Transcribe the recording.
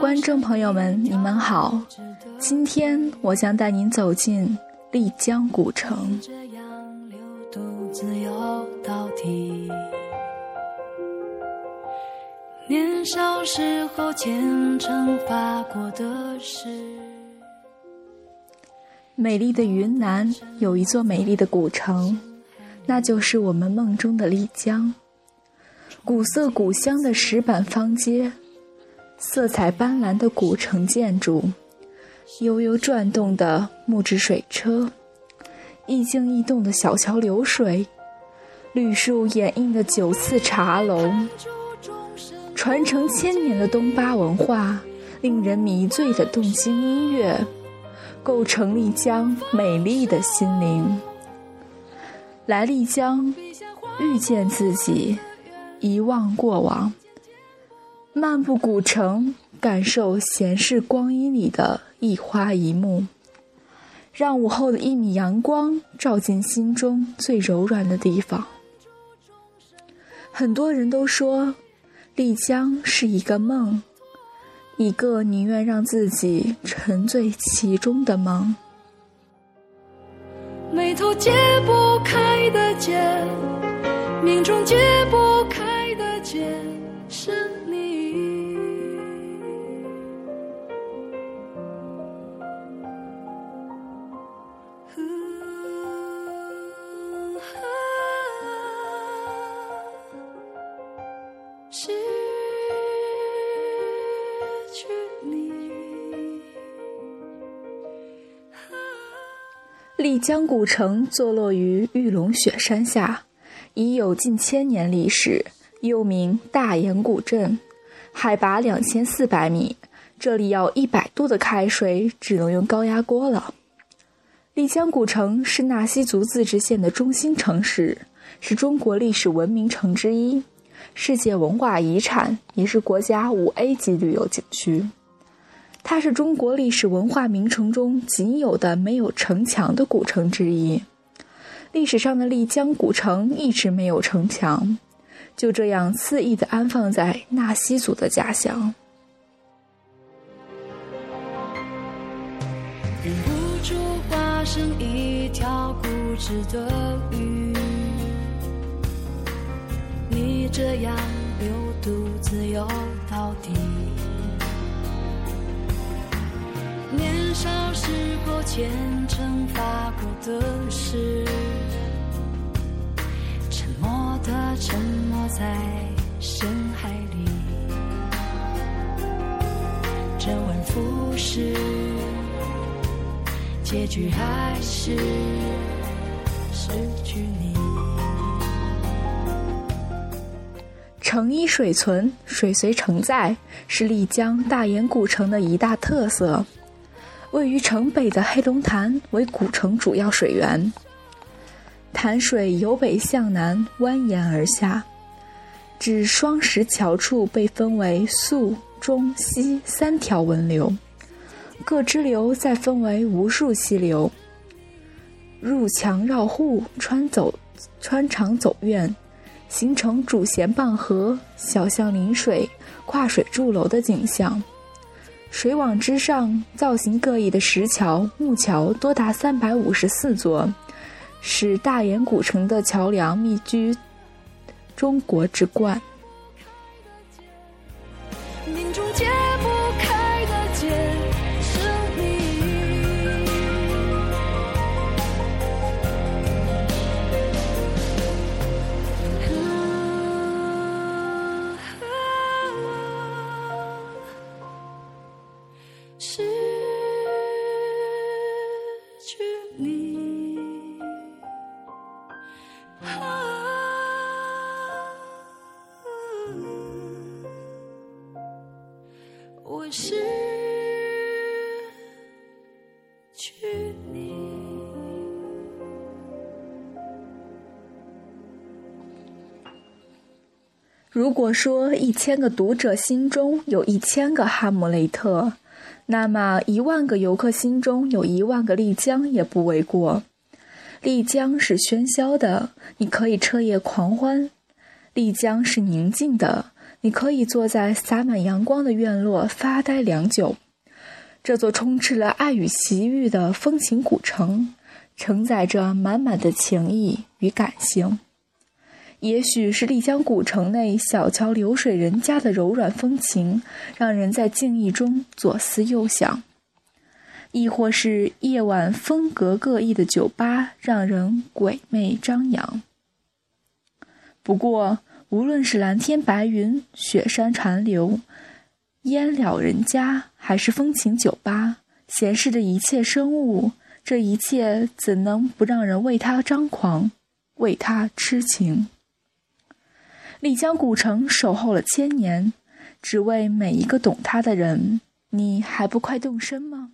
观众朋友们，你们好，今天我将带您走进丽江古城。年少时候虔诚发过的誓。美丽的云南有一座美丽的古城，那就是我们梦中的丽江。古色古香的石板方街，色彩斑斓的古城建筑，悠悠转动的木质水车，一静一动的小桥流水，绿树掩映的九次茶楼，传承千年的东巴文化，令人迷醉的动心音乐。构成丽江美丽的心灵。来丽江，遇见自己，遗忘过往，漫步古城，感受闲适光阴里的一花一木，让午后的一米阳光照进心中最柔软的地方。很多人都说，丽江是一个梦。一个宁愿让自己沉醉其中的梦。眉头解不开的结，命中解不开的结，丽江古城坐落于玉龙雪山下，已有近千年历史，又名大研古镇，海拔两千四百米。这里要一百度的开水，只能用高压锅了。丽江古城是纳西族自治县的中心城市，是中国历史文明城之一，世界文化遗产，也是国家五 A 级旅游景区。它是中国历史文化名城中仅有的没有城墙的古城之一。历史上的丽江古城一直没有城墙，就这样肆意地安放在纳西族的家乡。忍不住化身一条固执的鱼，你这样流独自游到底。年少时候虔诚发过的誓，沉默的沉没在深海里，周而复始，结局还是失去你。城依水存，水随城在，是丽江大研古城的一大特色。位于城北的黑龙潭为古城主要水源，潭水由北向南蜿蜒而下，至双石桥处被分为宿、中、西三条文流，各支流再分为无数溪流，入墙绕户，穿走穿肠走院，形成主弦傍河、小巷临水、跨水筑楼的景象。水网之上，造型各异的石桥、木桥多达三百五十四座，使大研古城的桥梁密居中国之冠。啊！我失去你。如果说一千个读者心中有一千个哈姆雷特，那么一万个游客心中有一万个丽江也不为过。丽江是喧嚣的，你可以彻夜狂欢；丽江是宁静的。你可以坐在洒满阳光的院落发呆良久。这座充斥了爱与奇遇的风情古城，承载着满满的情谊与感性。也许是丽江古城内小桥流水人家的柔软风情，让人在静谧中左思右想；亦或是夜晚风格各异的酒吧，让人鬼魅张扬。不过，无论是蓝天白云、雪山传流、烟了人家，还是风情酒吧，闲适的一切生物，这一切怎能不让人为他张狂，为他痴情？丽江古城守候了千年，只为每一个懂它的人。你还不快动身吗？